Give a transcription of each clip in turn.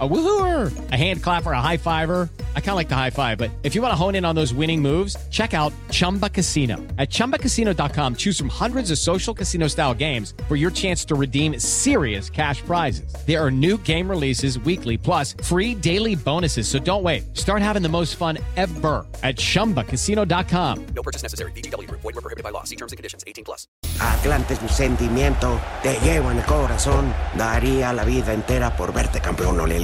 A woohooer, a hand clapper, a high fiver. I kind of like the high five, but if you want to hone in on those winning moves, check out Chumba Casino. At chumbacasino.com, choose from hundreds of social casino style games for your chance to redeem serious cash prizes. There are new game releases weekly, plus free daily bonuses. So don't wait. Start having the most fun ever at chumbacasino.com. No purchase necessary. BGW. Void were prohibited by law. See terms and conditions. 18 plus. Atlante es mi sentimiento, te llevo en el corazón. Daría la vida entera por verte campeón, olelele, oh.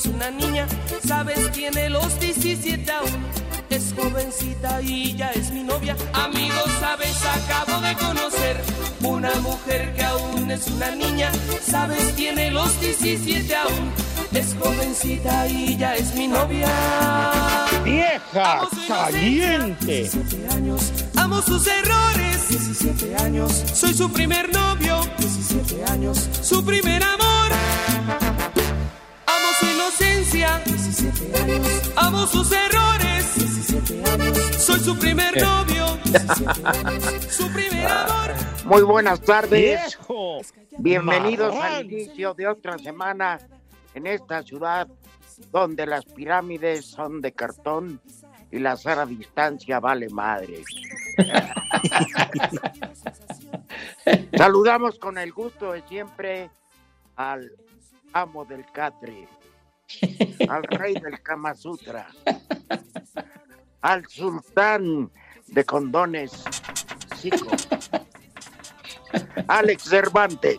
Es una niña. Sabes, tiene los 17 aún. Es jovencita y ya es mi novia. Amigos, sabes, acabo de conocer una mujer que aún es una niña. Sabes, tiene los 17 aún. Es jovencita y ya es mi novia. ¡Vieja caliente! 17 años, amo sus errores. 17 años, soy su primer novio. 17 años, su primer amor. Su inocencia. 17 años, amo sus errores. 17 años, soy su primer novio. 17 años, su primer amor. Muy buenas tardes. ¡Viejo! Bienvenidos Marrán. al inicio de otra semana en esta ciudad donde las pirámides son de cartón y la sana distancia vale madre. Saludamos con el gusto de siempre al amo del catre, al rey del Kama Sutra, al sultán de condones, Zico, Alex Cervantes.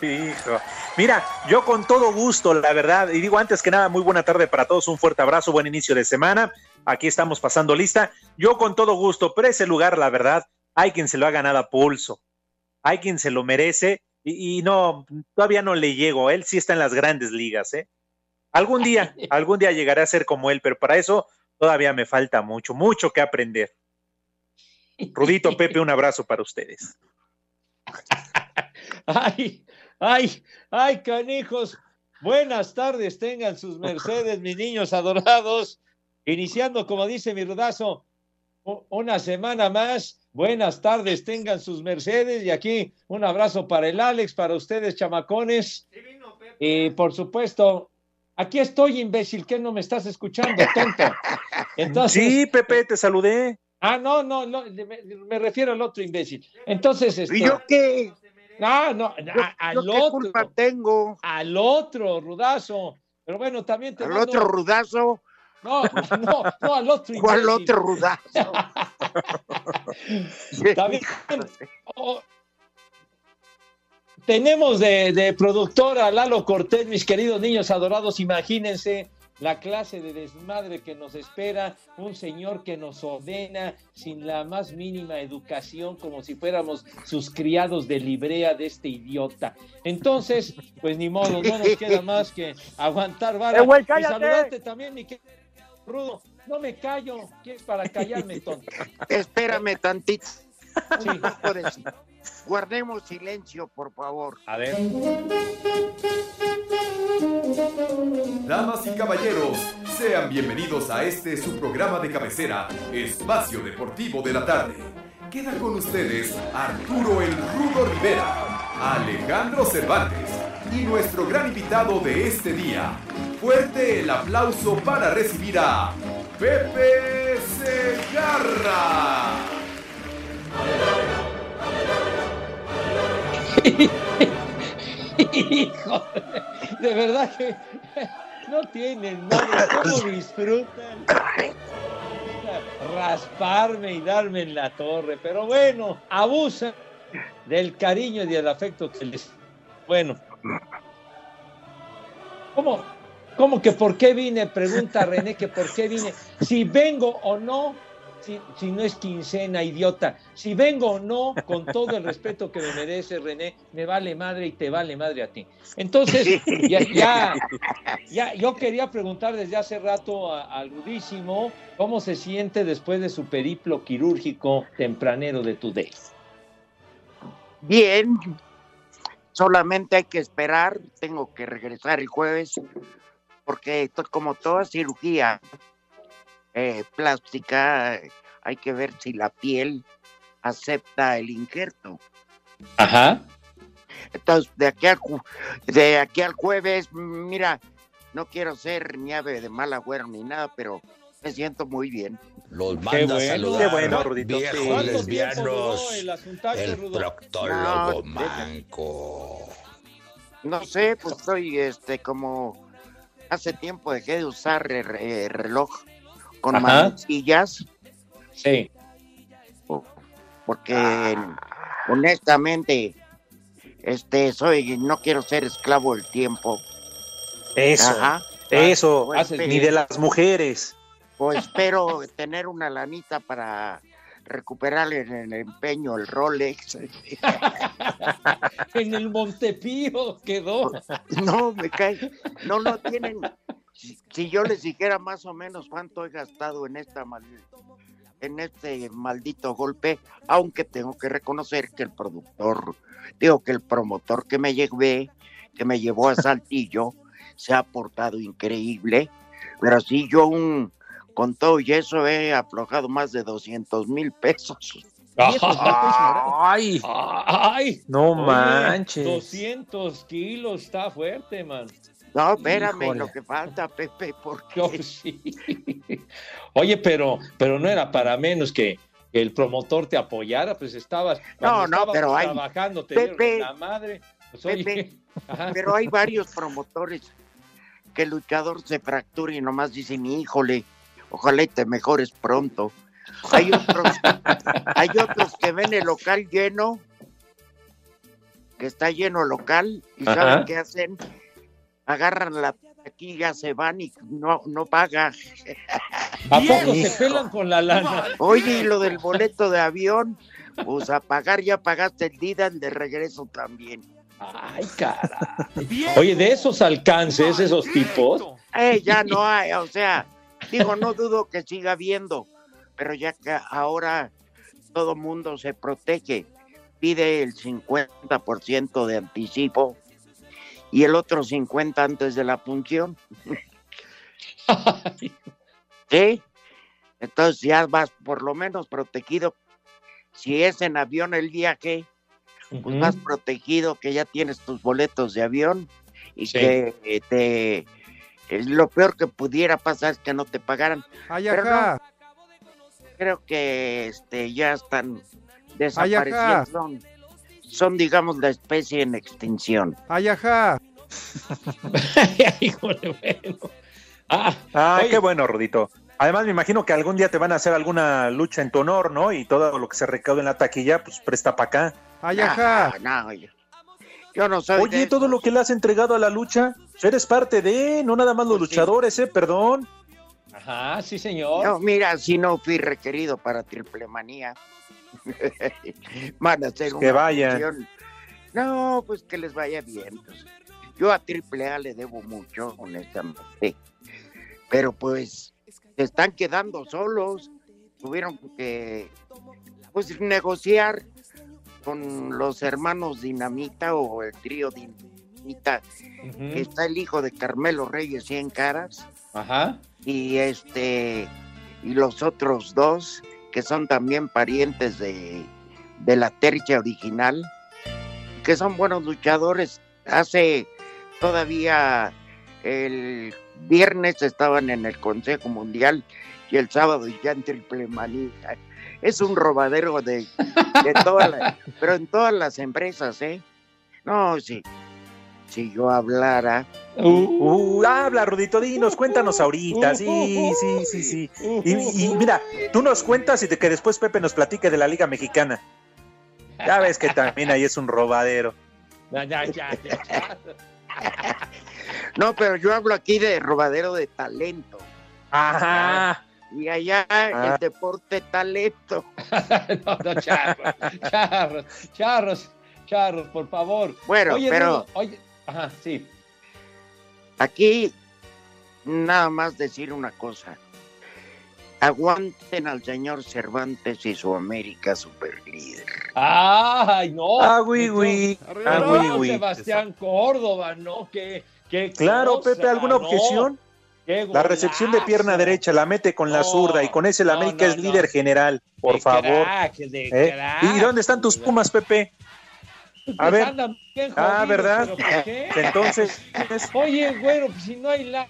Hijo. Mira, yo con todo gusto, la verdad, y digo antes que nada, muy buena tarde para todos, un fuerte abrazo, buen inicio de semana. Aquí estamos pasando lista. Yo con todo gusto, pero ese lugar, la verdad, hay quien se lo ha ganado a pulso, hay quien se lo merece, y, y no, todavía no le llego. Él sí está en las grandes ligas, ¿eh? Algún día, algún día llegaré a ser como él, pero para eso todavía me falta mucho, mucho que aprender. Rudito, Pepe, un abrazo para ustedes. ¡Ay! ¡Ay! ¡Ay, canijos! Buenas tardes, tengan sus mercedes, mis niños adorados. Iniciando, como dice mi rudazo, una semana más. Buenas tardes, tengan sus mercedes. Y aquí un abrazo para el Alex, para ustedes, chamacones. Y por supuesto, aquí estoy, imbécil, que no me estás escuchando, tonto. Entonces, Sí, Pepe, te saludé. ah, no, no, no, me, me refiero al otro imbécil. Entonces, este, ¿Y yo qué? no, no, ¿Yo, a- al yo qué otro culpa tengo? al otro rudazo. Pero bueno, también te ¿Al mando- otro rudazo? No, no, no, al otro. ¿Cuál imbécil. otro rudazo? También, oh, tenemos de, de productor a Lalo Cortés, mis queridos niños adorados. Imagínense la clase de desmadre que nos espera. Un señor que nos ordena sin la más mínima educación, como si fuéramos sus criados de librea de este idiota. Entonces, pues ni modo, no nos queda más que aguantar vara. ¡Eh, güey, y saludarte también, mi querido Rudo. No me callo, ¿qué es para callarme, tonto? Espérame tantito. Sí. Guardemos silencio, por favor. A ver. Damas y caballeros, sean bienvenidos a este su programa de cabecera, Espacio Deportivo de la Tarde. Queda con ustedes Arturo el Rudo Rivera, Alejandro Cervantes y nuestro gran invitado de este día. Fuerte el aplauso para recibir a Pepe Segarra. Hijo, de verdad que no tienen madre, cómo disfrutan rasparme y darme en la torre, pero bueno, abusan del cariño y del afecto que les. Bueno, ¿cómo, ¿Cómo que por qué vine? Pregunta René que por qué vine. Si vengo o no, si, no es quincena, idiota. Si vengo o no, con todo el respeto que me merece René, me vale madre y te vale madre a ti. Entonces, ya, ya, yo quería preguntar desde hace rato al Rudísimo cómo se siente después de su periplo quirúrgico tempranero de Today. Bien, solamente hay que esperar. Tengo que regresar el jueves porque como toda cirugía eh, plástica, eh, hay que ver si la piel acepta el injerto. Ajá. Entonces, de aquí al, de aquí al jueves, mira, no quiero ser ni ave de mal agüero ni nada, pero me siento muy bien. Los Qué manda a bueno. saludar. Qué bueno, Rudito, Viejos sí. ¿Cuánto tiempo lesbianos. el El proctólogo No, manco. No sé, pues estoy este como hace tiempo dejé de usar el, re- reloj con Ajá. manecillas Sí. porque honestamente este soy no quiero ser esclavo del tiempo. Eso, Ajá. eso, Pues, haces pe- ni de las mujeres. pues espero tener una lanita para recuperar en el empeño el Rolex. En el Montepío quedó. No, me cae. No, no tienen. Si, si yo les dijera más o menos cuánto he gastado en esta mal- en este maldito golpe, aunque tengo que reconocer que el productor, digo que el promotor que me llevé, que me llevó a Saltillo, se ha portado increíble, pero sí yo un con todo y eso he aflojado más de 200 mil pesos. Ay, ¡Ay! no manches. 200 kilos, está fuerte, man. No, espérame, Híjole. lo que falta, Pepe, porque Yo, sí. Oye, pero, pero no era para menos que el promotor te apoyara, pues estabas. No, no, pero hay- trabajando, te Pepe, la madre. Pues, Pepe. Pero hay varios promotores que el luchador se fractura y nomás dicen, híjole, ojalá y te mejores pronto. Hay otros, hay otros que ven el local lleno, que está lleno el local, y Ajá. ¿saben qué hacen? Agarran la taquilla, se van y no, no paga. ¿A poco se pelan con la lana? Oye, y lo del boleto de avión, pues a pagar ya pagaste el día, el de regreso también. Ay, caray. Oye, de esos alcances, esos tipos. Eh, ya no hay, o sea, digo, no dudo que siga habiendo, pero ya que ahora todo mundo se protege, pide el 50% de anticipo y el otro 50% antes de la función, ¿sí? Entonces ya vas por lo menos protegido. Si es en avión el viaje, pues Ujú. más protegido que ya tienes tus boletos de avión y Sí. que te eh, lo peor que pudiera pasar es que no te pagaran. Ay, Pero ajá. Creo que este ya están desapareciendo. Son, digamos, la especie en extinción. Ay, ajá. Híjole, bueno. Ah, Ay, Oye. qué bueno, Rudito. Además, me imagino que algún día te van a hacer alguna lucha en tu honor, ¿no? Y todo lo que se recaude en la taquilla, pues presta para acá. Ay, ajá. No, no, yo, yo no soy. Oye, de todo lo que le has entregado a la lucha, eres parte de, no nada más los Pues sí. luchadores, ¿eh? Perdón. ajá, sí, señor. No, mira, si no fui requerido para triple manía. Van a hacer Que vayan. función. No, pues que les vaya bien. pues. Yo a triple A le debo mucho, honestamente. Pero pues se están quedando solos. Tuvieron que pues negociar con los hermanos Dinamita o el trío Dinamita. Ujú. Está el hijo de Carmelo Reyes 100 caras Ajá. y este y los otros dos que son también parientes de, de la tercia original que son buenos luchadores. Hace todavía el viernes estaban en el Consejo Mundial y el sábado ya en triple manía. Es un robadero de, de todas las- pero en todas las empresas eh no sí si yo hablara Uh, Uh, habla, Rudito, dinos, cuéntanos ahorita. Sí, sí, sí, sí. Y, y mira, tú nos cuentas y de que después Pepe nos platique de la Liga Mexicana. Ya ves que también ahí es un robadero. Ya, ya, ya, ya. No, pero yo hablo aquí de robadero de talento. Ajá. Y allá Ah. el deporte talento. no, no, charros, charros, charros, charros, por favor. Bueno, Oye, pero oye, ajá, sí. aquí nada más decir una cosa. Aguanten al señor Cervantes y su América superlíder. Ay, no. Ah, güey, güey. Ah, No, güey. Sebastián Córdoba, ¿no? ¿Qué, qué Claro, cosa, Pepe, ¿alguna no? objeción? Qué La recepción de pierna derecha la mete con la No, zurda y con ese la no, América no, es no. líder general, por De favor. crack, de ¿eh? crack. ¿Y dónde están tus Pumas, Pepe? Pues A ver. andan bien Ah, ¿verdad? ¿pero por qué? Entonces, Oye, güero, pues si no hay la...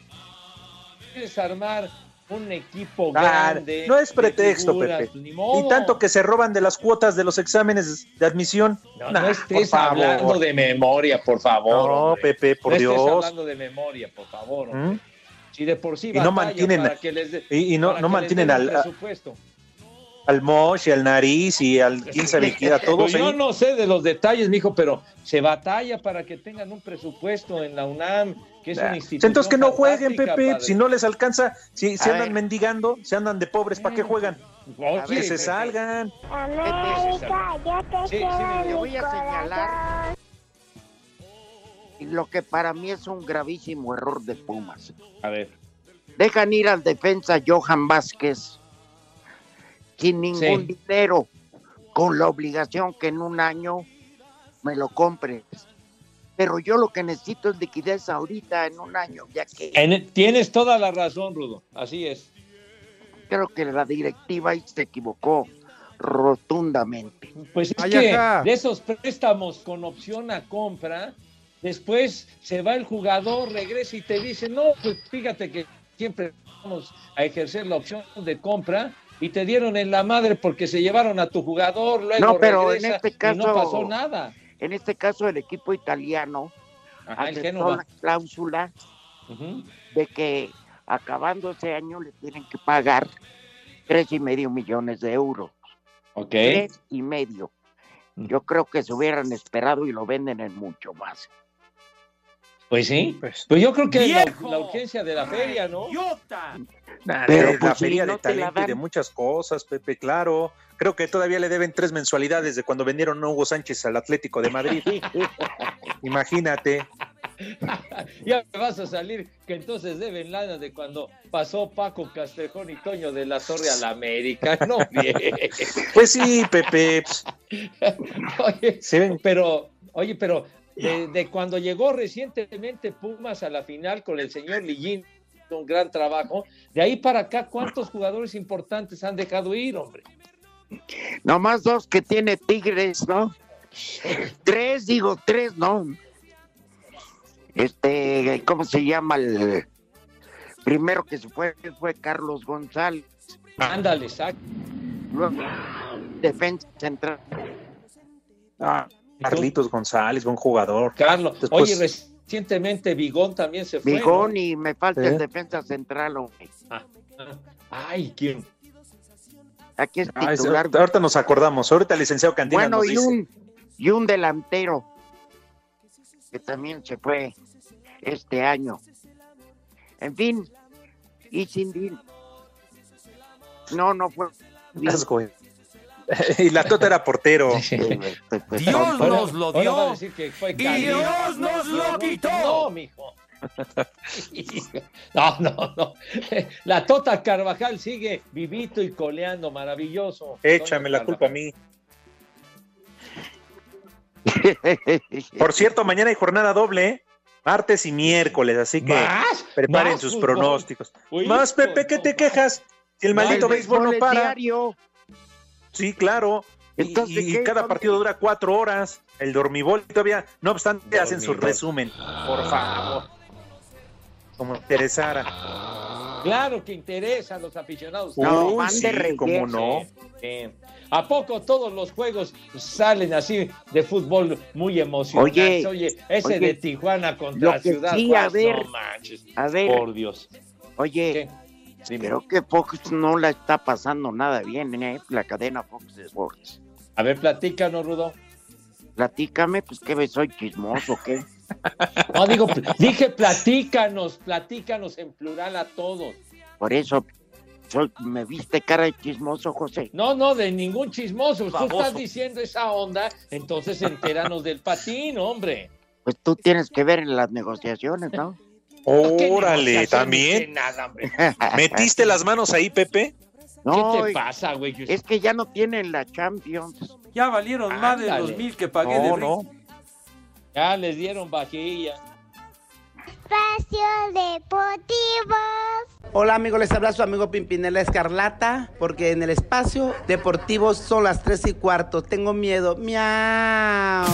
Quieres armar un equipo Ah, grande. no es de pretexto, figuras, Pepe. pues, ni tanto que se roban de las cuotas de los exámenes de admisión. No, Nah, no estés por favor. hablando de memoria, por favor. No, hombre. Pepe, por no estés Dios. hablando de memoria, por favor. ¿Mm? Si de por sí Y no mantienen- para que les dé- y- y no- no mantienen al- a- presupuesto. Al Mosh y al Nariz y al quién sabe quién, a todos Pues yo ahí. no sé de los detalles, mijo, pero se batalla para que tengan un presupuesto en la UNAM, que es una Pues institución. entonces que no jueguen, Pepe. padre. Si no les alcanza, si, si A andan ver. mendigando, si andan de pobres, ¿para qué juegan? Oye, Que se salgan. América, yo te Sí, voy a señalar lo que para mí es un gravísimo error de Pumas. A ver. Dejan ir al defensa Johan Vázquez sin ningún Sí. dinero, con la obligación que en un año me lo compres. Pero yo lo que necesito es liquidez ahorita, en un año, ya que En- tienes toda la razón, Rudo. Así es. creo que la directiva ahí se equivocó rotundamente. Pues es Ay, que de esos préstamos con opción a compra, después se va el jugador, regresa y te dice, no, pues fíjate que siempre vamos a ejercer la opción de compra y te dieron en la madre porque se llevaron a tu jugador, luego No, pero en este y no caso- pasó nada. En este caso, el equipo italiano Ajá, aceptó la cláusula de que acabando ese año le tienen que pagar tres y medio millones de euros. Ok. Tres y medio. Yo creo que se hubieran esperado y lo venden en mucho más. Pues sí. Pues, Pues yo creo que la, ¡Viejo! la urgencia de la feria, ¿no? Nah, Pero, de pues, la sí, feria de talento y de muchas cosas, Pepe, claro. Creo que todavía le deben tres mensualidades de cuando vendieron a Hugo Sánchez al Atlético de Madrid. Imagínate. ya me vas a salir que entonces deben lana de cuando pasó Paco Castejón y Toño de la Torre a la América. No, bien. Pues sí, Pepe. pues, Oye, se ven- pero, oye, pero de, de cuando llegó recientemente Pumas a la final con el señor Lillín, un gran trabajo, de ahí para acá, ¿cuántos jugadores importantes han dejado ir, hombre? Nomás dos que tiene Tigres, ¿no? Tres, digo, tres, ¿no? Este, ¿cómo se llama el primero que se fue? Fue Carlos González. Ándale, sac. Luego, defensa central. Ah, Carlitos González, buen jugador. Carlos. Después- Oye, recientemente Vigón también se fue. ¿no? Bigón y me falta ¿Eh? el defensa central, hombre. Ay, ¿quién? Aquí es Ah, ahorita nos acordamos. Ahorita el licenciado Cantina Bueno, nos y dice. un, y un delantero que también se fue este año. En fin, y sin No, no fue. Las güey. y la Tota era portero. Dios nos lo dio y. Dios nos lo quitó. No, mijo. No, no, no. La Tota Carvajal sigue vivito y coleando, maravilloso. Échame la culpa a mí. Por cierto, mañana hay jornada doble, ¿eh? martes y miércoles, así que ¿Más? preparen ¿Más sus fútbol? pronósticos. Uy, Más, Pepe, ¿qué te quejas? Si el maldito béisbol no para. diario. Sí, claro. Y- Entonces, y, cada partido dura cuatro horas. El dormibol todavía, no obstante, hacen su resumen. Por favor. Como interesara. Claro que interesa a los aficionados. No, van sí, de relleno. cómo no. Sí. ¿A poco todos los juegos salen así de fútbol muy emocionantes? Oye, Oye, ese oye, de Tijuana contra Ciudad sí, a Juárez, ver, no manches. A ver, Por Dios. oye, ¿Qué? Dime. creo que Fox no la está pasando nada bien, ¿eh? La cadena Fox Sports. A ver, platícanos, Rudo. Platícame, pues que soy chismoso, ¿qué? No, digo, dije platícanos, platícanos en plural a todos. Por eso soy- me viste cara de chismoso, José. No, no, de ningún chismoso. Tú estás diciendo esa onda, entonces entéranos del patín, hombre. Pues tú tienes que ver en las negociaciones, ¿no? Órale, negociación, también. nada, hombre. ¿Metiste las manos ahí, Pepe? No, ¿Qué te pasa, güey? es que ya no tienen la Champions. Ya valieron más de los mil que pagué de No, Rick. no. Ya les dieron vajilla. Espacio Deportivo. Hola amigos, les habla su amigo Pimpinela Escarlata, porque en el espacio deportivo son las 3 y cuarto. Tengo miedo. Miau.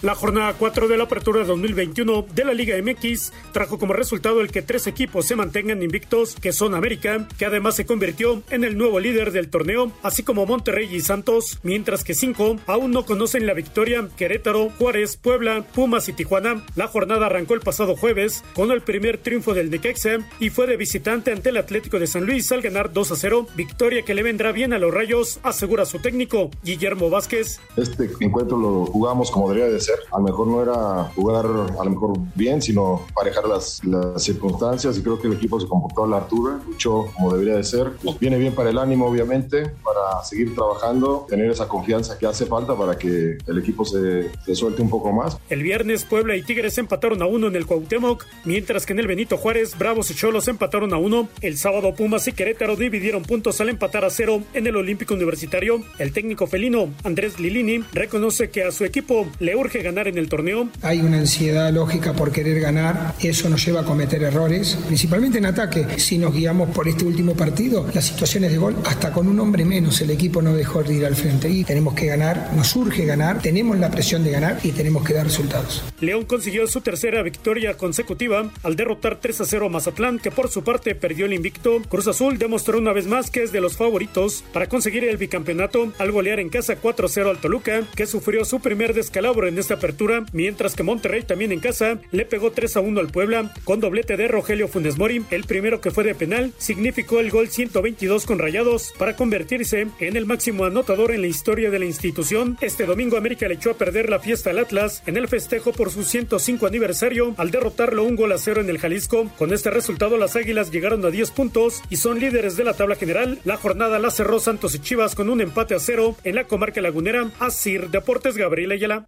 La jornada 4 de la apertura 2021 de la Liga MX trajo como resultado el que tres equipos se mantengan invictos, que son América, que además se convirtió en el nuevo líder del torneo, así como Monterrey y Santos, mientras que cinco aún no conocen la victoria, Querétaro, Juárez, Puebla, Pumas y Tijuana. La jornada arrancó el pasado jueves con el primer triunfo del Necaxa y fue de visitante ante el Atlético de San Luis al ganar 2 a 0, victoria que le vendrá bien a los Rayos, asegura su técnico Guillermo Vázquez. Este encuentro lo jugamos como debería de. A lo mejor no era jugar a lo mejor bien, sino parejar las, las circunstancias y creo que el equipo se comportó a la altura, luchó como debería de ser. Pues viene bien para el ánimo, obviamente, para seguir trabajando, tener esa confianza que hace falta para que el equipo se, se suelte un poco más. El viernes Puebla y Tigres empataron a uno en el Cuauhtémoc, mientras que en el Benito Juárez Bravos y Cholos empataron a uno. El sábado Pumas y Querétaro dividieron puntos al empatar a cero en el Olímpico Universitario. El técnico felino Andrés Lilini reconoce que a su equipo le urge ganar en el torneo. Hay una ansiedad lógica por querer ganar, eso nos lleva a cometer errores, principalmente en ataque. Si nos guiamos por este último partido, las situaciones de gol, hasta con un hombre menos el equipo no dejó de ir al frente. Y tenemos que ganar, nos urge ganar, tenemos la presión de ganar y tenemos que dar resultados. León consiguió su tercera victoria consecutiva al derrotar 3 a 0 a Mazatlán, que por su parte perdió el invicto. Cruz Azul demostró una vez más que es de los favoritos para conseguir el bicampeonato al golear en casa 4 a 0 al Toluca, que sufrió su primer descalabro en apertura, mientras que Monterrey también en casa le pegó 3 a 1 al Puebla con doblete de Rogelio Funes Mori. El primero que fue de penal significó el gol 122 con Rayados para convertirse en el máximo anotador en la historia de la institución. Este domingo América le echó a perder la fiesta al Atlas en el festejo por su 105 aniversario al derrotarlo un gol a cero en el Jalisco. Con este resultado las Águilas llegaron a 10 puntos y son líderes de la tabla general. La jornada la cerró Santos y Chivas con un empate a cero en la comarca lagunera. Asir Deportes Gabriel Ayala.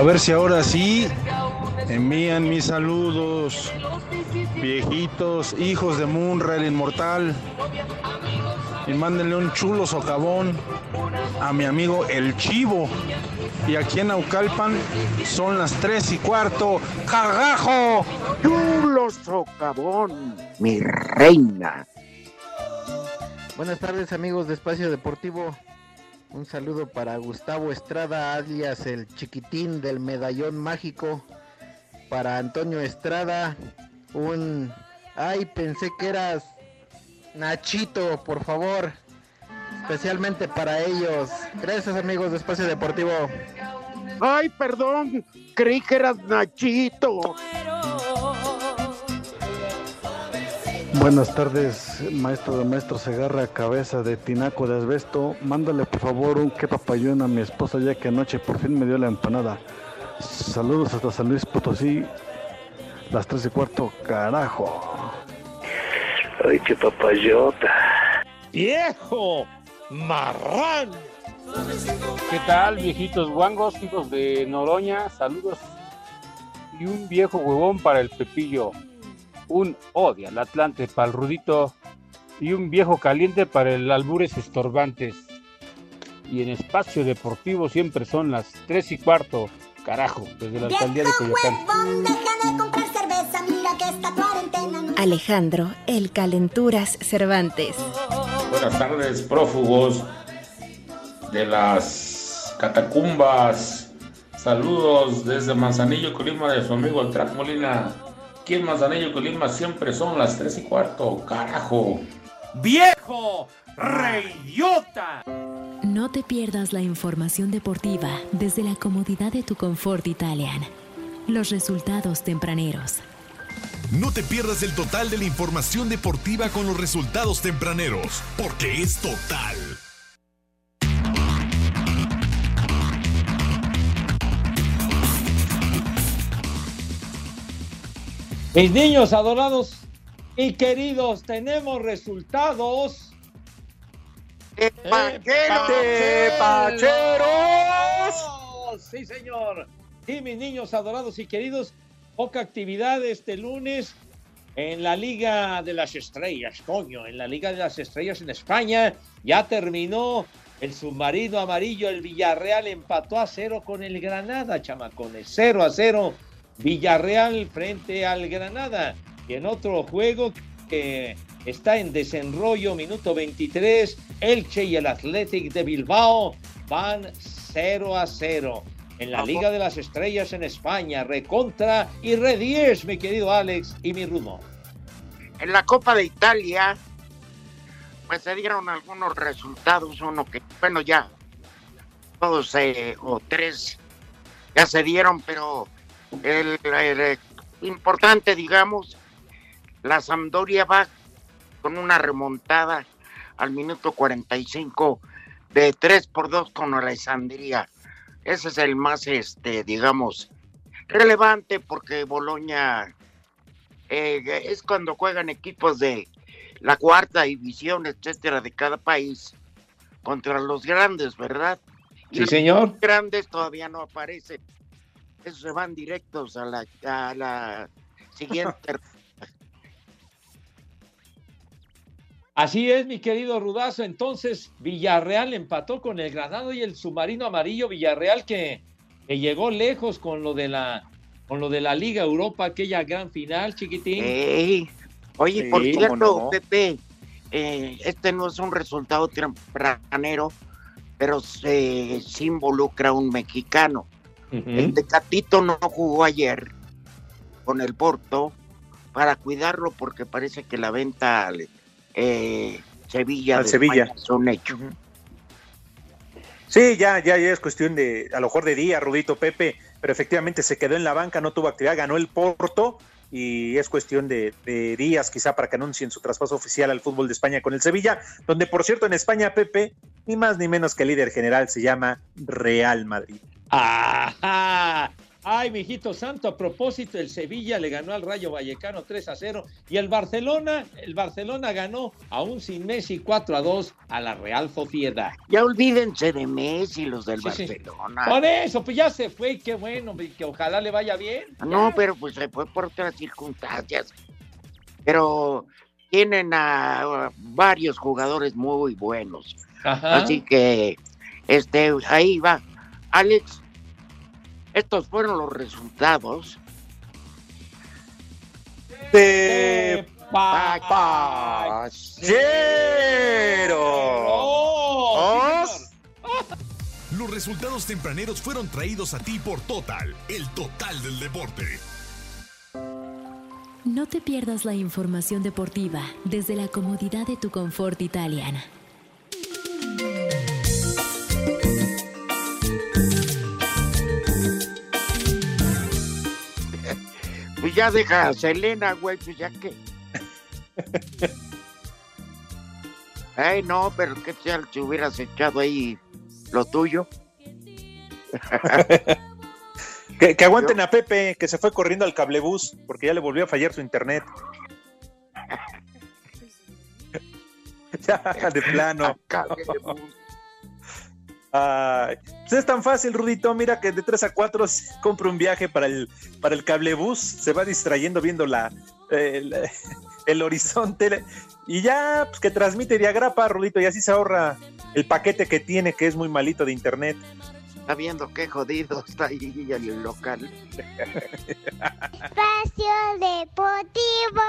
A ver si ahora sí envían mis saludos, viejitos, hijos de Munra, el inmortal. Y mándenle un chulo socavón a mi amigo El Chivo. Y aquí en Naucalpan son las tres y cuarto. ¡Cagajo! Chulo socavón, mi reina. Buenas tardes amigos de Espacio Deportivo. Un saludo para Gustavo Estrada, alias el chiquitín del medallón mágico. Para Antonio Estrada, un... Ay, pensé que eras Nachito, por favor. Especialmente para ellos. Gracias amigos de Espacio Deportivo. Ay, perdón, creí que eras Nachito. Buenas tardes, maestro de maestro Segarra, cabeza de tinaco de asbesto. Mándale por favor un que papayón a mi esposa ya que anoche por fin me dio la empanada. Saludos hasta San Luis Potosí, las tres y cuarto, carajo. Ay, qué papayota. ¡Viejo! ¡Marrán! ¿Qué tal, viejitos guangos, hijos de Noroña? Saludos. Y un viejo huevón para el Pepillo. Un odio al Atlante para el Rudito. Y un viejo caliente para el Albures Estorbantes. Y en espacio deportivo siempre son las 3 y cuarto. Carajo, desde la alcaldía de Coyoacán. Alejandro, el Calenturas Cervantes. Buenas tardes, prófugos de las catacumbas. Saludos desde Manzanillo, Colima, de su amigo el Track Molina. Aquí en Manzanillo, Colima siempre son las 3 y cuarto, carajo. ¡Viejo! ¡Reyota! No te pierdas la información deportiva desde la comodidad de tu confort Italian. Los resultados tempraneros. No te pierdas el total de la información deportiva con los resultados tempraneros, porque es total. Mis niños adorados y queridos, tenemos resultados. ¡Tepacheros! Sí, señor. Sí, mis niños adorados y queridos, poca actividad este lunes en la Liga de las Estrellas, coño, en la Liga de las Estrellas en España. Ya terminó el submarino amarillo, el Villarreal empató a cero con el Granada, chamacones. 0 a 0, Villarreal frente al Granada. Y en otro juego que está en desenrollo, minuto 23, Elche y el Athletic de Bilbao van 0 a 0. En la Liga de las Estrellas en España, recontra y re 10, mi querido Alex y mi Rumo. En la Copa de Italia, pues se dieron algunos resultados, uno que, bueno, ya, todos eh, o tres ya se dieron, pero el, el, eh, importante, digamos, la Sampdoria va con una remontada al minuto 45 de 3 por 2 con Alessandria. Ese es el más, este, digamos, relevante porque Boloña eh, es cuando juegan equipos de la cuarta división, etcétera, de cada país contra los grandes, ¿verdad? Y Sí, los señor. grandes todavía no aparecen. Esos se van directos a la, a la siguiente. Así es, mi querido Rudazo. Entonces, Villarreal empató con el Granado y el submarino amarillo Villarreal que, que llegó lejos con lo de la con lo de la Liga Europa, aquella gran final, chiquitín. Oye, Sí, por cierto, no. Pepe, eh, este no es un resultado tempranero, pero se, sí involucra a un mexicano. El Tecatito no jugó ayer con el Porto para cuidarlo porque parece que la venta al eh, Sevilla, Al de Sevilla. España es un hecho. Sí, ya, ya, ya es cuestión de, a lo mejor de día, Rudito Pepe, pero efectivamente se quedó en la banca, no tuvo actividad, ganó el Porto y es cuestión de, de días quizá para que anuncien su traspaso oficial al fútbol de España con el Sevilla, donde por cierto en España, Pepe, ni más ni menos que el líder general se llama Real Madrid. ¡Ajá! Ay, mijito santo, a propósito, el Sevilla le ganó al Rayo Vallecano 3 a 0 y el Barcelona, el Barcelona ganó aún sin Messi 4 a 2 a la Real Sociedad. Ya olvídense de Messi, los del Sí, sí. Barcelona. Por eso, pues ya se fue, qué bueno, que ojalá le vaya bien. No, pero pues se fue por otras circunstancias. Pero tienen a, a varios jugadores muy buenos. Ajá. Así que, este, ahí va. Alex, estos fueron los resultados. De Los resultados tempraneros fueron traídos a ti por Total, el total del deporte. No te pierdas la información deportiva desde la comodidad de tu confort italiana. Pues ya deja a Selena, güey, pues ya que. Ay, no, pero qué tal si hubieras echado ahí lo tuyo. Que, que aguanten a Pepe, que se fue corriendo al cablebús porque ya le volvió a fallar su internet. ya, de plano. Ay, pues es tan fácil, Rudito. Mira que de 3 a 4 compra un viaje para el, para el cablebús. Se va distrayendo viendo la, el horizonte. Y ya, pues que transmite de agrapa, Rudito. Y así se ahorra el paquete que tiene, que es muy malito de internet. Está viendo qué jodido está ahí el local. Espacio Deportivo.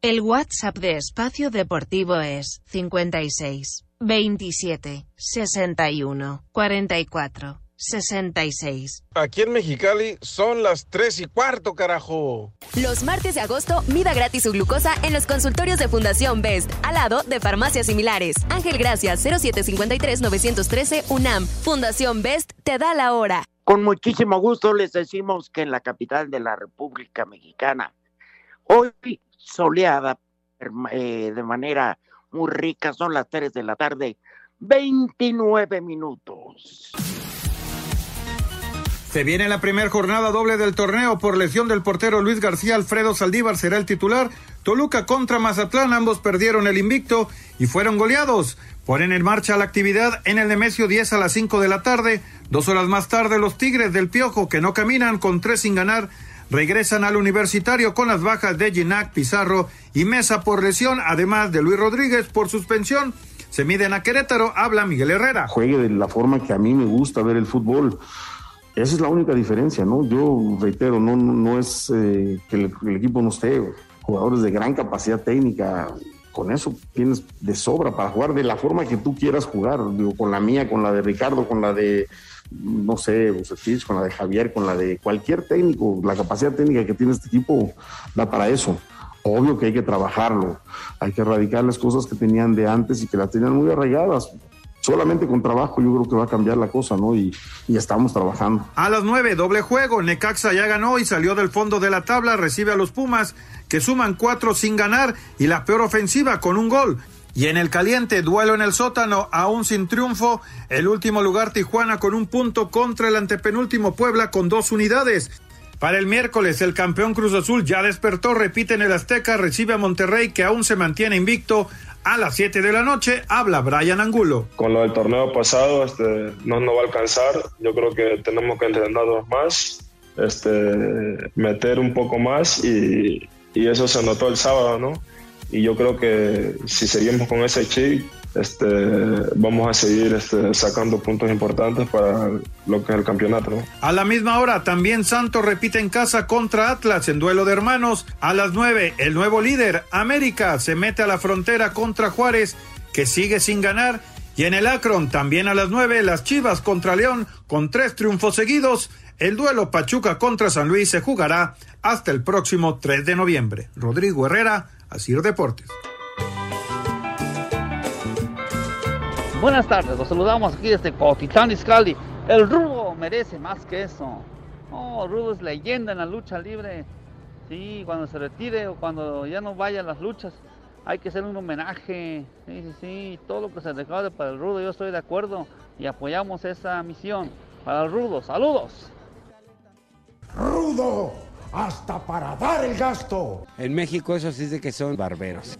El WhatsApp de Espacio Deportivo es 56 27 61 44 66. Aquí en Mexicali son las tres y cuarto, carajo. Los martes de agosto, mida gratis su glucosa en los consultorios de Fundación Best, al lado de farmacias similares. Ángel Gracias, 0753-913 UNAM. Fundación Best te da la hora. Con muchísimo gusto les decimos que en la capital de la República Mexicana, hoy soleada eh, de manera muy rica, son las 3 de la tarde, 29 minutos. Se viene la primera jornada doble del torneo por lesión del portero Luis García. Alfredo Saldívar será el titular. Toluca contra Mazatlán, ambos perdieron el invicto y fueron goleados. Ponen en marcha la actividad en el Nemesio 10 a las 5 de la tarde. Dos horas más tarde, los Tigres del Piojo, que no caminan con tres sin ganar, regresan al universitario con las bajas de Ginac, Pizarro y Mesa por lesión, además de Luis Rodríguez por suspensión. Se miden a Querétaro, habla Miguel Herrera. Juegue de la forma que a mí me gusta ver el fútbol. Esa es la única diferencia, ¿no? Yo reitero, no, no, no es eh, que el, el equipo no esté, jugadores de gran capacidad técnica, con eso tienes de sobra para jugar de la forma que tú quieras jugar, digo, con la mía, con la de Ricardo, con la de, no sé, Bucetich, con la de Javier, con la de cualquier técnico, la capacidad técnica que tiene este equipo da para eso. Obvio que hay que trabajarlo, hay que erradicar las cosas que tenían de antes y que las tenían muy arraigadas. Solamente con trabajo yo creo que va a cambiar la cosa, ¿no? Y, y estamos trabajando. A las 9, doble juego. Necaxa ya ganó y salió del fondo de la tabla. Recibe a los Pumas, que suman cuatro sin ganar y la peor ofensiva con un gol. Y en el caliente, duelo en el sótano, aún sin triunfo. El último lugar, Tijuana, con un punto contra el antepenúltimo Puebla con dos unidades. Para el miércoles, el campeón Cruz Azul ya despertó, repite en el Azteca, recibe a Monterrey, que aún se mantiene invicto. A las 7 de la noche habla Brian Angulo. Con lo del torneo pasado este, no nos va a alcanzar. Yo creo que tenemos que entrenarnos más, este, meter un poco más y, y eso se notó el sábado, ¿no? Y yo creo que si seguimos con ese chip, este, vamos a seguir este, sacando puntos importantes para lo que es el campeonato. A la misma hora, también Santos repite en casa contra Atlas en duelo de hermanos. A las 9, el nuevo líder, América, se mete a la frontera contra Juárez, que sigue sin ganar. Y en el Akron, también a las 9, las Chivas contra León, con tres triunfos seguidos. El duelo Pachuca contra San Luis se jugará hasta el próximo 3 de noviembre. Rodrigo Herrera, Asir Deportes. Buenas tardes, los saludamos aquí desde Cotitlán Izcalli. El Rudo merece más que eso. Oh, Rudo es leyenda en la lucha libre. Sí, cuando se retire o cuando ya no vaya a las luchas, hay que hacer un homenaje. Sí, sí, sí, todo lo que se recaude para el Rudo, yo estoy de acuerdo y apoyamos esa misión para el Rudo. Saludos. Rudo, hasta para dar el gasto. En México eso sí es de que son barberos.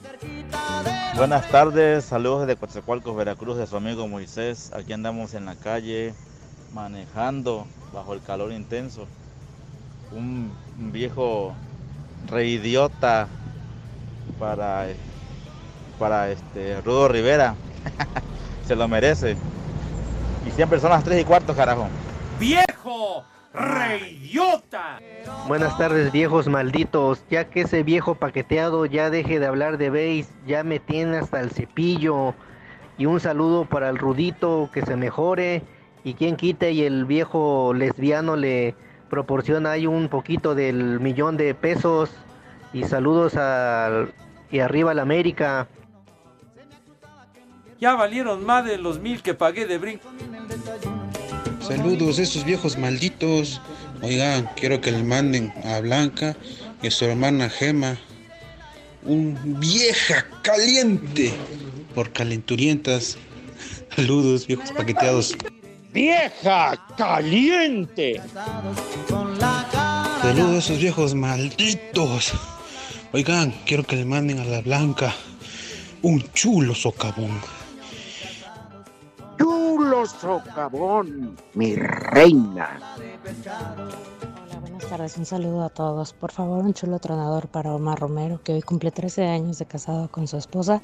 Buenas tardes, saludos desde Coatzacoalcos, Veracruz, de su amigo Moisés. Aquí andamos en la calle manejando bajo el calor intenso. Un, un viejo reidiota para, para este Rudo Rivera. Se lo merece. Y siempre son las 3 y cuarto, carajo. ¡Viejo! ¡Reyota! Buenas tardes, viejos malditos. Ya que ese viejo paqueteado ya deje de hablar de base, ya me tiene hasta el cepillo. Y un saludo para el Rudito, que se mejore. Y quien quite y el viejo lesbiano le proporciona ahí un poquito del millón de pesos. Y saludos al y arriba la América. Ya valieron más de los mil que pagué de brinco. Saludos a esos viejos malditos. Oigan, quiero que le manden a Blanca y a su hermana Gema un vieja caliente por calenturientas. Saludos, viejos paqueteados. ¡Vieja caliente! Saludos a esos viejos malditos. Oigan, quiero que le manden a la Blanca un chulo socavón. Socavón, mi reina. Buenas tardes, un saludo a todos. Por favor, un chulo tronador para Omar Romero, que hoy cumple 13 años de casado con su esposa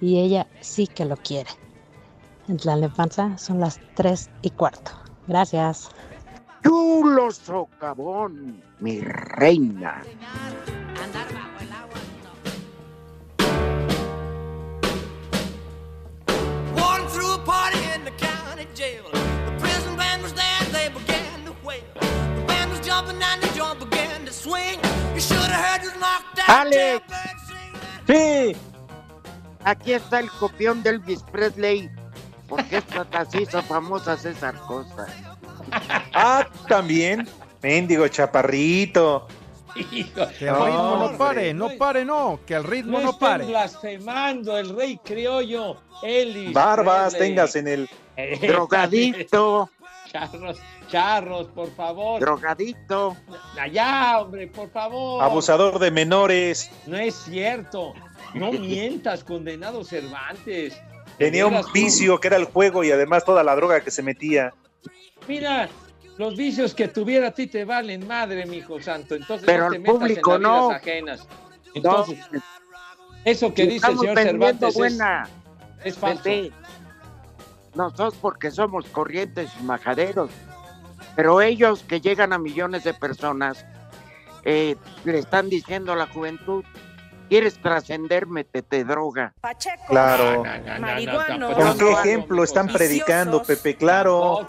y ella sí que lo quiere. En Tlalnepantla son las 3 y cuarto. Gracias. Chulo socavón, mi reina. Alex. Sí. Aquí está el copión de Elvis Presley. Porque estas hizo famosa César Costa. Ah, también. Mendigo chaparrito. Hijo, Que el ritmo no pare, no pare, no. Que el ritmo no, pare. blasfemando el rey criollo Elvis. Barbas Presley. tengas en el. Drogadicto. Charros, charros, por favor. Drogadicto. Allá, hombre, por favor. Abusador de menores. No es cierto. No mientas, condenado Cervantes. Tenía un vicio que era el juego y además toda la droga que se metía. Mira, los vicios que tuviera a ti te valen madre, mijo santo. Entonces Pero no te al metas público en las no. vidas ajenas. Entonces, No. eso que Si dice el señor Cervantes es- buena. es, falso. Pepe, Nosotros porque somos corrientes y majaderos. Pero ellos que llegan a millones de personas eh, le están diciendo a la juventud, ¿quieres trascender? Métete droga. Claro. marihuanos, ¿Con qué ejemplo están predicando, Pepe? Claro.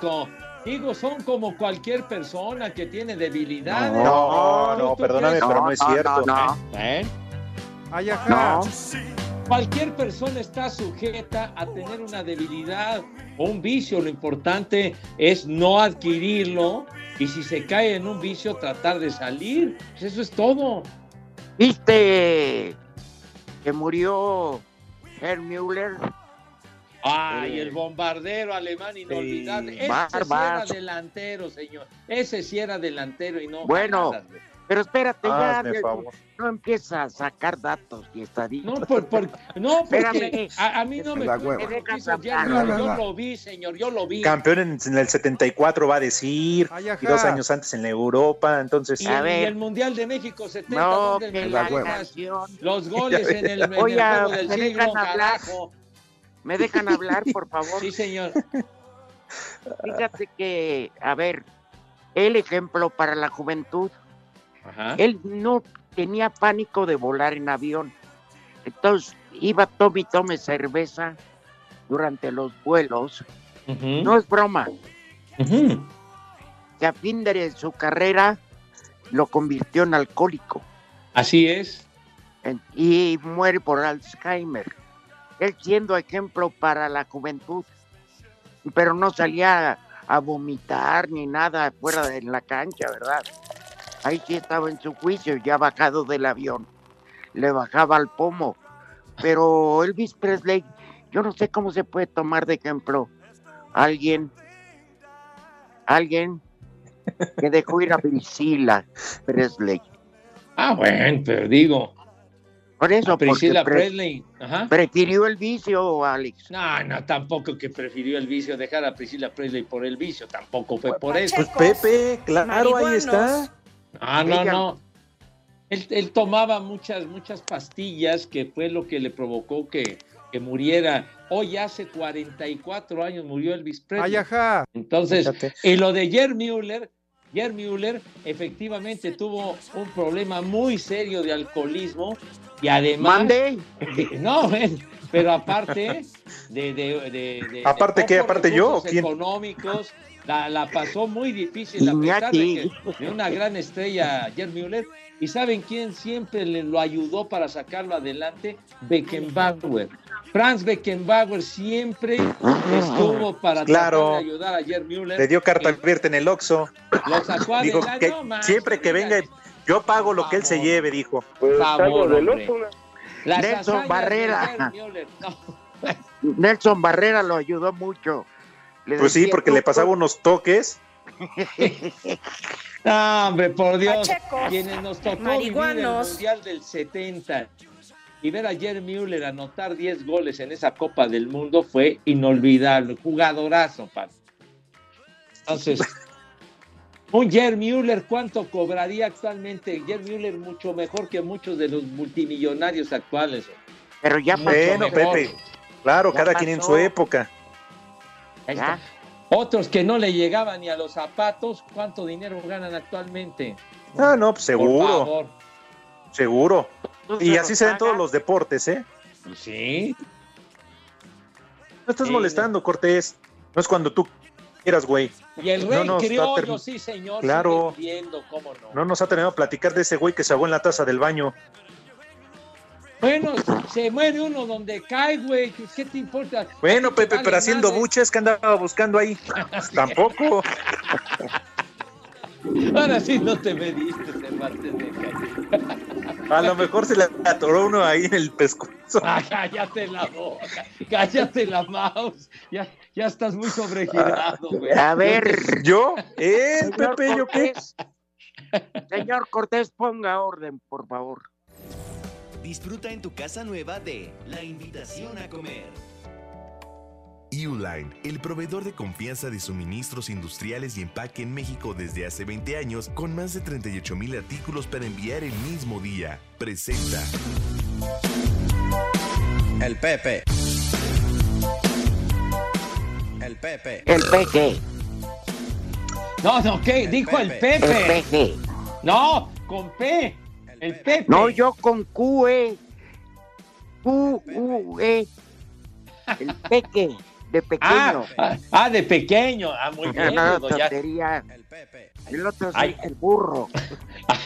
Digo, son como cualquier persona que tiene debilidades. No, no, ¿Tú perdóname, pero no es cierto. ¿Eh? Ay, No. Cualquier persona está sujeta a tener una debilidad o un vicio. Lo importante es no adquirirlo y si se cae en un vicio tratar de salir. Pues eso es todo. ¿Viste que murió Herr Müller? Ay, Eh, el bombardero alemán inolvidable. Ese sí era delantero, señor. Ese sí era delantero y no. Bueno. Pero espérate, ya favor. no empieza a sacar datos y estadísticas. No, por, por- no, porque Espérame. a, a mí no me. Jerry, No, no, Yo no. lo vi, señor, yo lo vi. Campeón en, en el 74 va a decir, Ay, y dos años antes en la Europa, entonces... Y, y el Mundial de México 70, No, ¿dónde que me la dejas? Los goles en el, en el Oye, juego del ¿me siglo, dejan hablar? ¿Me dejan hablar, por favor? Sí, señor. Fíjate que, a ver, el ejemplo para la juventud, Ajá. él no tenía pánico de volar en avión. Entonces iba tome y tome cerveza durante los vuelos. No es broma. Que a fin de su carrera lo convirtió en alcohólico. Así es. En- y muere por Alzheimer. Él siendo ejemplo para la juventud, pero no salía a vomitar ni nada fuera de la cancha, ¿verdad? Ahí sí estaba en su juicio, ya bajado del avión. Le bajaba al pomo. Pero Elvis Presley, yo no sé cómo se puede tomar de ejemplo alguien, alguien que dejó ir a Priscila Presley. Ah, bueno, pero digo. Por eso, Priscila pre- Presley. Ajá. prefirió el vicio, Alex. No, no, tampoco que prefirió el vicio, dejar a Priscila Presley por el vicio, tampoco fue por eso. Pues Pepe, claro, ahí está. Ah, no, Ella- no. Él, él tomaba muchas, muchas pastillas que fue lo que le provocó que, que muriera. Hoy hace 44 años murió Elvis Presley. Ay, ajá. Entonces, y lo de Jer Müller, Jer Müller efectivamente tuvo un problema muy serio de alcoholismo y además... ¿Mande? de- no, pero aparte de... de, de- de- ¿Aparte de qué? pocos ¿Aparte yo quién? económicos, la, la pasó muy difícil a pesar de, que, de una gran estrella, Jer Müller. ¿Y saben quién siempre le lo ayudó para sacarlo adelante? Beckenbauer. Franz Beckenbauer siempre estuvo para Claro. tratar de ayudar a Jer Müller. Le dio carta que abierta en el Oxxo. Lo sacó Dijo que No siempre que venga, yo pago lo que él se lleve, dijo. Favor. Las Nelson Barrera. Müller, no. Nelson Barrera lo ayudó mucho. Le Pues sí, porque "Tú, le pasaba tú". unos toques. No, hombre, por Dios. Pachecos, Quienes nos tocó vivir el. Mundial del 70 y ver a Jer Müller anotar 10 goles en esa Copa del Mundo fue inolvidable. Jugadorazo, padre. Entonces, un Jer Müller, ¿cuánto cobraría actualmente? Jer Müller mucho mejor que muchos de los multimillonarios actuales. Pero ya Mucho Bueno, mejor. Pepe. Claro, Ya cada quien en pasó. su época. Ahí está. Otros que no le llegaban ni a los zapatos, ¿cuánto dinero ganan actualmente? Ah, no, pues Por seguro. favor. Seguro. ¿Tú Y así se ven todos los deportes, ¿eh? Sí. No estás Sí. molestando, Cortés. No es cuando tú quieras, güey. Y el No rey está criollo, sí, señor. Claro. cómo no. No nos ha tenido a platicar de ese güey que se ahogó en la taza del baño. Bueno, se muere uno donde cae, güey. ¿Qué, qué te importa? Bueno, Pepe, vale pero haciendo madre. buches que andaba buscando ahí. Tampoco. Ahora sí no te mediste, cae. A lo mejor se le atoró uno ahí en el pescuezo. Ah, cállate la boca, cállate la mouse. Ya, ya estás muy sobregirado, güey. A ver, ¿Yo? ¿Eh, Pepe? ¿Yo qué? Señor Cortés, ponga orden, por favor. Disfruta en tu casa nueva de La Invitación a Comer. Uline, el proveedor de confianza de suministros industriales y empaque en México desde hace 20 años, con más de 38 mil artículos para enviar el mismo día, presenta El Pepe. El Pepe. El peje. No, no, ¿qué? Dijo el El Pepe. No, con P. El Pepe. No, yo con Q, E. Q, U, E. El peque, de pequeño. Ah, ah, ah, de pequeño. Ah, muy bien. no, ya. tontería. El otro es Ay. el burro.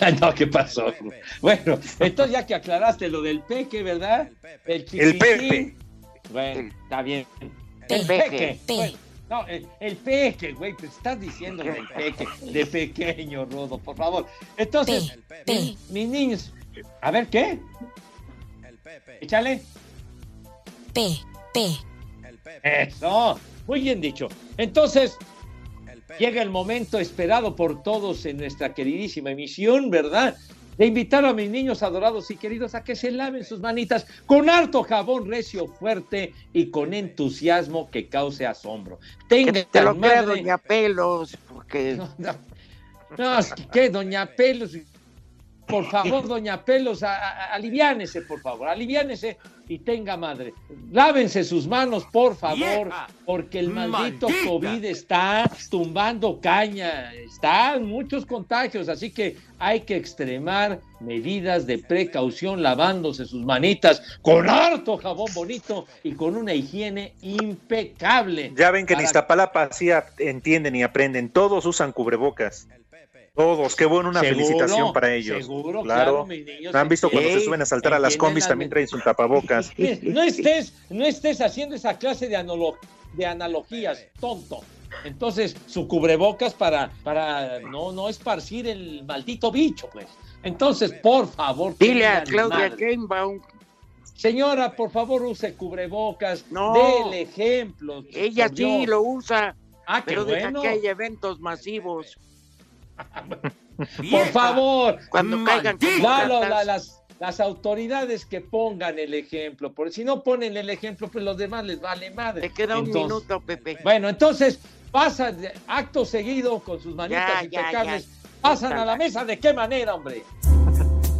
Ah, no, ¿qué pasó? Bueno, entonces ya que aclaraste lo del peque, ¿verdad? El, El Pepe. chiquitín. Bueno, está bien. El El peque. peque. No, el, el peque, güey, te estás diciendo del peque, de pequeño, Rodo, por favor. Entonces, mi- mis niños, a ver, ¿qué? Échale. P, P. Eso, muy bien dicho. Entonces, llega el momento esperado por todos en nuestra queridísima emisión, ¿verdad? De invitar a mis niños adorados y queridos a que se laven sus manitas con harto jabón recio, fuerte y con entusiasmo que cause asombro. Tengan Que te lo madre- Doña Pelos, porque No, no, no, es que, ¿qué, doña Pelos? Por favor, doña Pelos, a- a- aliviánese, por favor, aliviánese y tenga madre. Lávense sus manos, por favor, Vieja, porque el maldito maldita. COVID está tumbando caña, están muchos contagios, así que hay que extremar medidas de precaución lavándose sus manitas con harto jabón bonito y con una higiene impecable. Ya ven que en Para- Iztapalapa sí entienden y aprenden. Todos usan cubrebocas. Todos. Qué bueno, una Seguro, felicitación para ellos. seguro, claro. claro, mis niños ¿No han visto cuando se suben a saltar a las combis también traen su tapabocas? No estés, no estés haciendo esa clase de, analo- de analogías, tonto. Entonces, su cubrebocas para, para no, no esparcir el maldito bicho, pues. Entonces, por favor, dile a Claudia madre. Sheinbaum, Señora, por favor, use cubrebocas. No. Dele ejemplo. ella sí lo usa, Ah, qué pero deja bueno. que hay eventos masivos. Por favor. Cuando caigan como Lalo, la- las, las autoridades que pongan el ejemplo, porque si no ponen el ejemplo, pues los demás les vale madre. Te queda un Entonces- minuto, Pepe. Bueno, entonces pasan acto seguido con sus manitas Ya, impecables. ya. Pasan a la mesa. ¿De qué manera, hombre?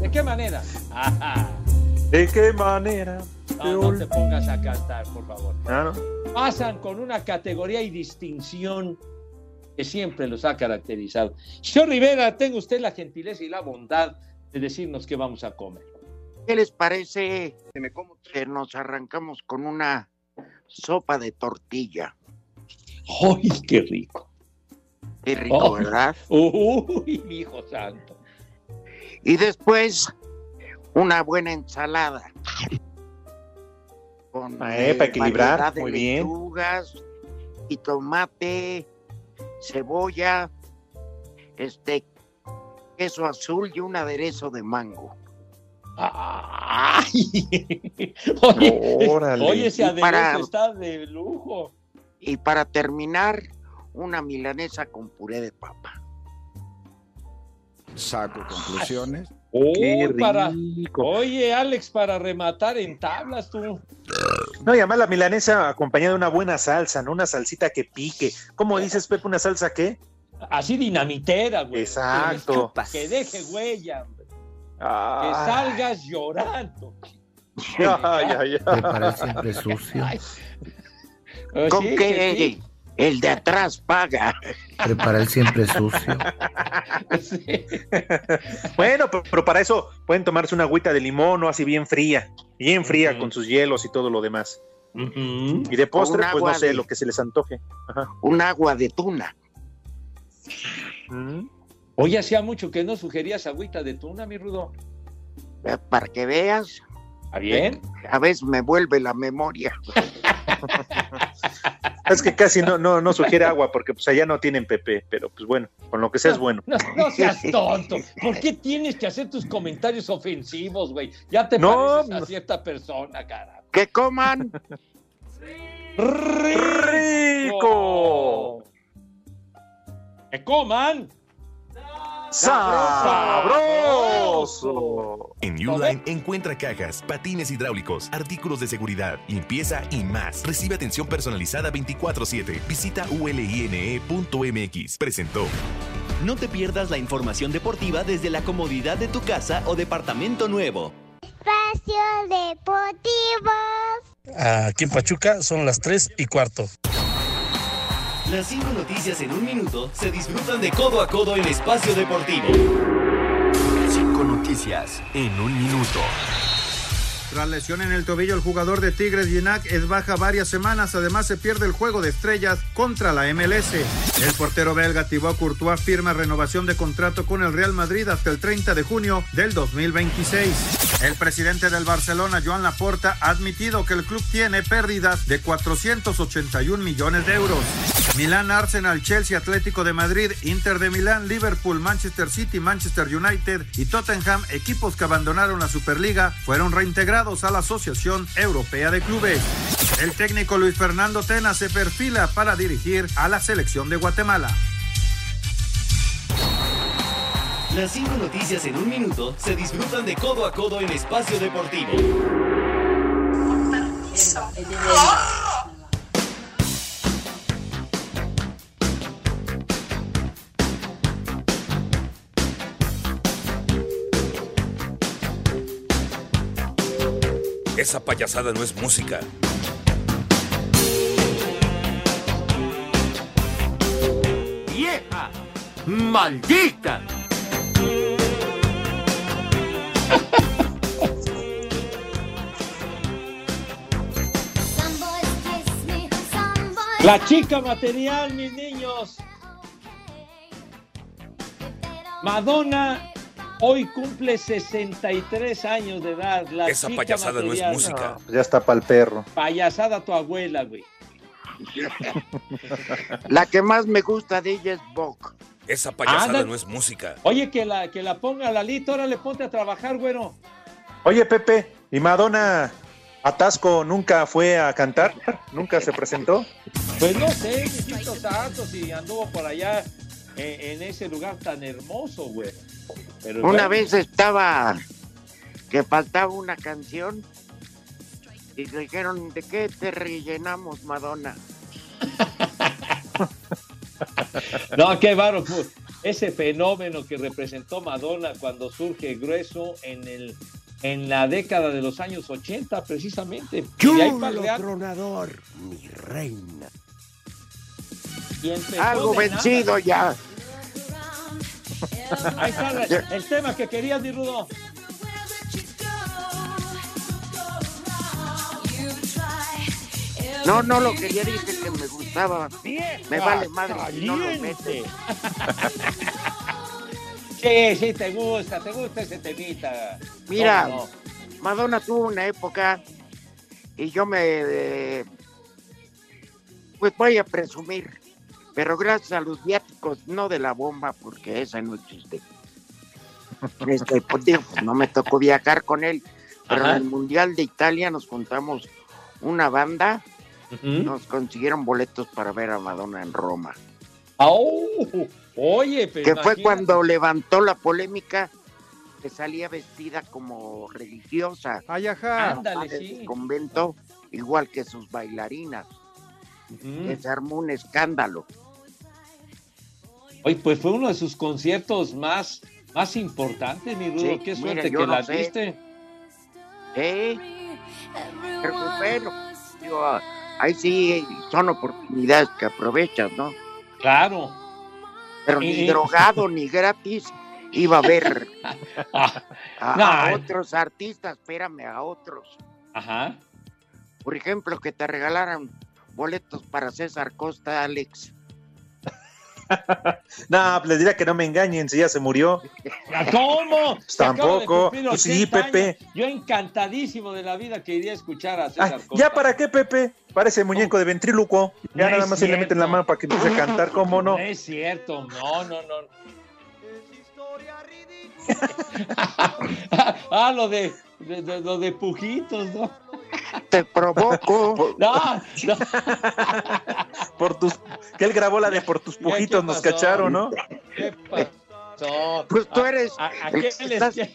¿De qué manera? Ajá. ¿De qué manera? No, no te pongas a cantar, por favor. ¿no? Pasan con una categoría y distinción que siempre los ha caracterizado. Señor Rivera, tenga usted la gentileza y la bondad de decirnos qué vamos a comer. ¿Qué les parece que nos arrancamos con una sopa de tortilla? ¡Ay, qué rico! Qué rico, Ay. ¿verdad? ¡Uy, mi hijo santo! Y después una buena ensalada. Con Ah, eh, para equilibrar, variedad de muy bien. lechugas y tomate, cebolla, este queso azul y un aderezo de mango. ¡Ay! Oye, Órale. oye, ese Y aderezo para- está de lujo. Y para terminar, una milanesa con puré de papa. Saco conclusiones. Uy, para-. Oye, Alex, para rematar en tablas tú. No, y además la milanesa acompañada de una buena salsa, ¿no? Una salsita que pique. ¿Cómo dices, Pepe, una salsa qué? Así dinamitera, güey. Exacto. Que deje huella, hombre. Que Ah, salgas llorando. ay, ay, ay. Preparar siempre sucio. Pues ¿Con sí, qué? que sí. El de atrás paga. Preparar siempre sucio. Sí. Bueno, pero, pero para eso pueden tomarse una agüita de limón, ¿no? Así bien fría. Bien fría con sus hielos y todo lo demás. Y de postre, un pues no agua sé, de- lo que se les antoje. Ajá. Un agua de tuna. Mm. Oye, hacía mucho que no sugerías agüita de tuna, mi rudo. eh, Para que veas, ¿Está bien? a veces me vuelve la memoria. Es que casi no, no, no sugiere agua porque pues allá no tienen PP, pero pues bueno, con lo que sea es bueno. No, no seas tonto. ¿Por qué tienes que hacer tus comentarios ofensivos, güey? Ya te No, pareces a no. cierta persona, cara. Que coman. ¡Rico! ¡Que coman! ¡Sabroso! En Uline encuentra cajas, patines hidráulicos, artículos de seguridad, limpieza y más. Recibe atención personalizada 24/7. Visita uline.mx. Presentó. No te pierdas la información deportiva desde la comodidad de tu casa o departamento nuevo. Espacio Deportivo. Aquí en Pachuca son las 3 y cuarto. Las cinco noticias en un minuto se disfrutan de codo a codo en Espacio Deportivo. Cinco noticias en un minuto. Tras lesión en el tobillo, el jugador de Tigres Ginac es baja varias semanas. Además, se pierde el juego de estrellas contra la MLS. El portero belga Thibaut Courtois firma renovación de contrato con el Real Madrid hasta el 30 de junio del 2026. El presidente del Barcelona, Joan Laporta, ha admitido que el club tiene pérdidas de 481 millones de euros. Milán, Arsenal, Chelsea, Atlético de Madrid, Inter de Milán, Liverpool, Manchester City, Manchester United y Tottenham, equipos que abandonaron la Superliga, fueron reintegrados a la Asociación Europea de Clubes. El técnico Luis Fernando Tena se perfila para dirigir a la selección de Guatemala. Las cinco noticias en un minuto se disfrutan de codo a codo en Espacio Deportivo. Esa payasada no es música. ¡Vieja! ¡Maldita! La chica material, mis niños. Madonna hoy cumple 63 años de edad. La Esa chica payasada no es música. Ya está para el perro. Payasada tu abuela, güey. La que más me gusta de ella es Bok. Esa payasada Anda. no es música. Oye, que la, que la ponga Lalito, ahora le ponte a trabajar, güero. Oye, Pepe, ¿y Madonna Atasco nunca fue a cantar? ¿Nunca se presentó? Pues no sé, mijito santo, si anduvo por allá en, en ese lugar tan hermoso, güey. Pero Una vez estaba que faltaba una canción y le dijeron, ¿de qué te rellenamos, Madonna? No, qué baro. pues, Ese fenómeno que representó Madonna cuando surge grueso en el en la década de los años 80, precisamente. Y de ahí para Chulo tronador, mi reina. y Algo nada. vencido ya. Ahí está el tema que querías, mi Rudo. No, no lo quería, dije que me gustaba. Me vale madre si no lo metes. Sí, sí, te gusta, te gusta ese temita. Mira. Madonna tuvo una época y yo me... eh, pues voy a presumir, pero gracias a los viáticos, no de la bomba, porque esa no existe. Este, pues, digo, pues, no me tocó viajar con él, pero Ajá. en el Mundial de Italia nos juntamos una banda, nos consiguieron boletos para ver a Madonna en Roma. Au, oye, pero que fue cuando levantó la polémica que salía vestida como religiosa. Ándale, del sí. convento, igual que sus bailarinas. Que se armó un escándalo. Oye, pues fue uno de sus conciertos más, más importantes, mi Rudo. Sí, Qué suerte que no la sé. viste. ¿Eh? Pero pues, bueno, digo, ah, ahí sí son oportunidades que aprovechas, ¿no? Claro. Pero ni drogado ni gratis iba a ver a, No. a otros artistas, espérame, a otros. Ajá. Por ejemplo, que te regalaran boletos para César Costa, Alex. No, pues les diría que no me engañen si ya se murió. ¿Cómo? De Tampoco. Pues sí, 80 Pepe. años. Yo encantadísimo de la vida que iría a escuchar a Ay, César Costa. ¿Ya para qué, Pepe? Parece muñeco de ventrílocuo. Ya No nada más se le mete en la mano para que empiece a cantar, ¿cómo no? No es cierto, no, no, no. ah, lo de, de- de- lo de pujitos, ¿no? Te provoco. No, no. Por tus, que él grabó la de por tus pujitos, nos cacharon, ¿no? ¿Qué pasó? Pues tú eres. A- a- aquel, estás- sketch,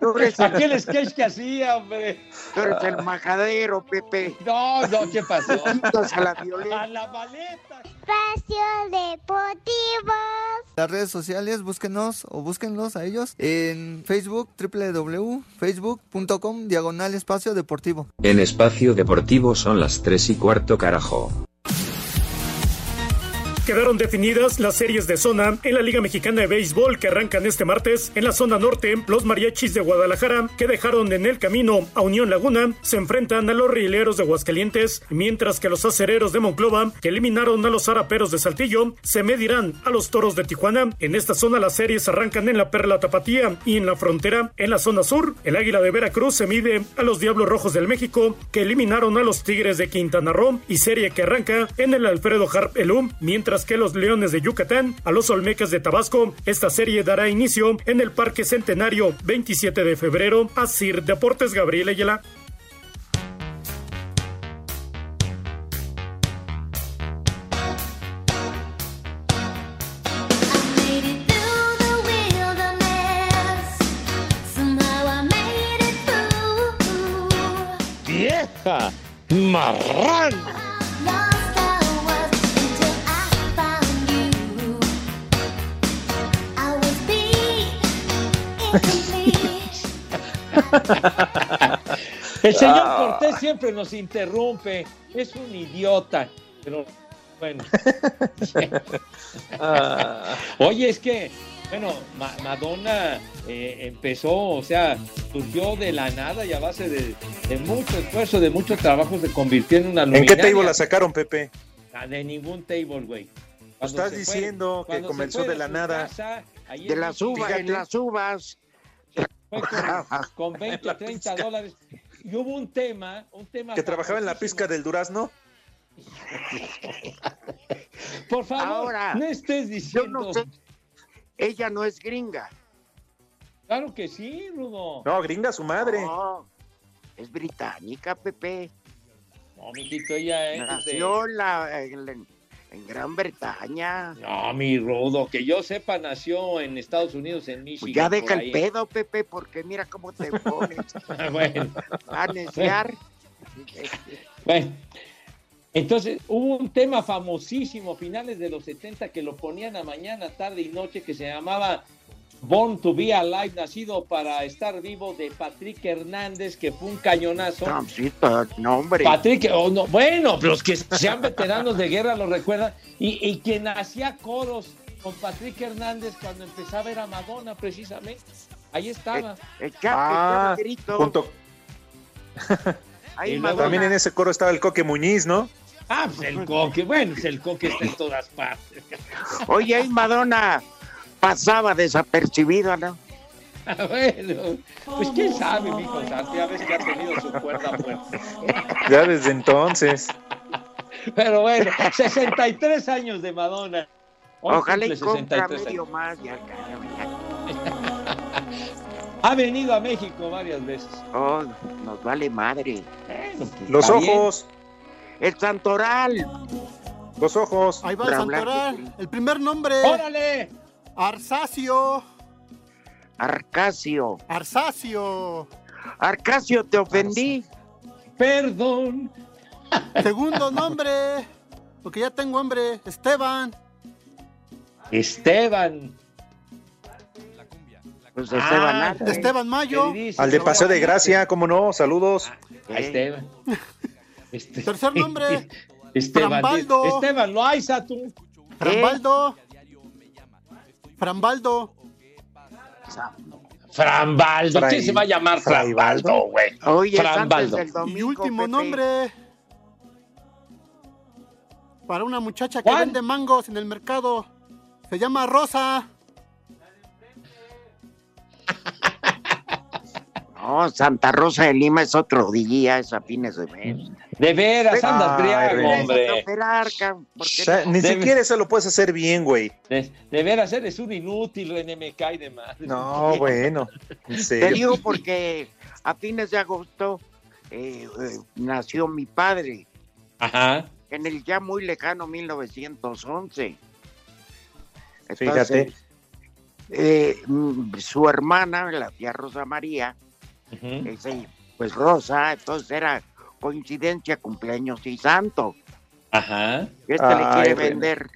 tú eres el- aquel sketch que hacía, hombre. tú eres el majadero, Pepe. No, no, ¿qué pasó? A la violeta. A la maleta. Espacio Deportivo. Las redes sociales, búsquenos o búsquenlos a ellos en Facebook, www.facebook.com, diagonal espacio deportivo. En espacio deportivo son las 3 y cuarto carajo. Quedaron definidas las series de zona en la Liga Mexicana de Béisbol que arrancan este martes. En la zona norte, los mariachis de Guadalajara, que dejaron en el camino a Unión Laguna, se enfrentan a los rieleros de Aguascalientes, mientras que los acereros de Monclova, que eliminaron a los zaraperos de Saltillo, se medirán a los toros de Tijuana. En esta zona las series arrancan en la Perla Tapatía y en la frontera. En la zona sur, el Águila de Veracruz se mide a los Diablos Rojos del México, que eliminaron a los Tigres de Quintana Roo, y serie que arranca en el Alfredo Harp Elum, mientras que los Leones de Yucatán a los Olmecas de Tabasco. Esta serie dará inicio en el Parque Centenario 27 de febrero. Asir Deportes Gabriel Ayala. ¡Vieja! ¡Marrana! El señor Ah. Cortés siempre nos interrumpe. Es un idiota. Pero bueno. Ah. Oye, es que, bueno, Ma- Madonna eh, empezó, o sea, surgió de la nada y a base de, de mucho esfuerzo, de mucho trabajo, se convirtió en una ¿En qué luminaria. table la sacaron, Pepe? Ah, De ningún table, güey. Cuando Estás fue- diciendo que comenzó de la nada. casa, ahí De las uvas, en las uvas. con, con 20 o 30 dólares. Y hubo un tema, un tema. Que trabajaba en la pizca del durazno. Por favor, Ahora, no estés Yo diciendo. no sé. Ella no es gringa. Claro que sí, Rudo. No, gringa su madre. No, es británica, Pepe. No, mijito, ella es. de- Nació la- en la- en Gran Bretaña. No, mi Rudo, que yo sepa, nació en Estados Unidos, en Michigan. Pues ya deja el pedo, Pepe, porque mira cómo te pones bueno, a neciar. bueno. Entonces, hubo un tema famosísimo, finales de los 70, que lo ponían a mañana, tarde y noche, que se llamaba Born to be Alive, nacido para estar vivo, de Patrick Hernández, que fue un cañonazo. No, hombre. Patrick, oh, no, bueno, los que sean veteranos de guerra lo recuerdan. Y, y quien hacía coros con Patrick Hernández cuando empezaba era Madonna, precisamente. Ahí estaba. Echa- Ah, echaba grito. junto. Ahí, Y luego- Madonna. También en ese coro estaba el Coque Muñiz, ¿no? Ah, pues el coque, bueno, pues el coque está en todas partes. Oye, ahí Madonna pasaba desapercibida, ¿no? bueno, pues quién sabe, mijo Santi, ya ves que ha tenido su cuerda fuerte. Ya desde entonces. Pero bueno, 63 años de Madonna. Hoy Ojalá y compra 63 medio años. más. Ya, Ha venido a México varias veces. Oh, nos vale madre. Pues, Los bien. ojos. El Santoral. Los ojos. Ahí va el Santoral. El primer nombre. ¡Órale! Arsacio. Arcasio. Arsacio. Arcasio, te ofendí. Perdón. Segundo nombre. Porque ya tengo hambre. Esteban. Esteban. Pues Esteban Ah, Arce. Esteban Mayo. Al de Paseo de Gracia, ¿cómo no? Saludos. A Esteban. Este- Tercer nombre. Esteban. Frambaldo. Esteban Loaiza, tú. Frambaldo. Frambaldo. Frambaldo. ¿Quién se va a llamar Frambaldo, güey? Oye, Frambaldo. Y último Pepe. nombre. Para una muchacha que ¿Cuál? vende mangos en el mercado. Se llama Rosa. No, Santa Rosa de Lima es otro día, es a fines de mes. De veras, andas briago, hombre. Operar, ni siquiera eso lo puedes hacer bien, güey. De, de veras, eres un inútil, René, me cae de madre. No, bueno. En Te serio. digo porque a fines de agosto eh, eh, nació mi padre, Ajá. en el ya muy lejano 1911. Fíjate. eh, su hermana, la tía Rosa María, Ujú. ese, pues Rosa, entonces era coincidencia, cumpleaños y santo. Ajá. Este le Ay, quiere René. vender.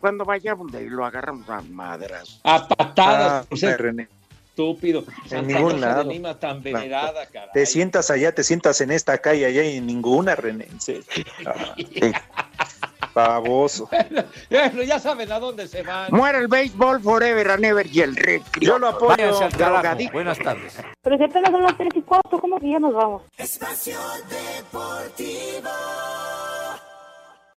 Cuando vayamos de ahí lo agarramos a madras. A patadas, Ah, René. estúpido. Santa ningún Rosa lado. de Lima tan venerada, caray. Te sientas allá, te sientas en esta calle, allá y en ninguna, René. En serio. Ah, baboso. Bueno, ya saben a dónde se van. Muere el béisbol forever and ever y el recreo. Yo lo apoyo. Al. Drogadicto. Buenas tardes. Pero si apenas son las 3 y 4, ¿cómo que ya nos vamos? Espacio Deportivo.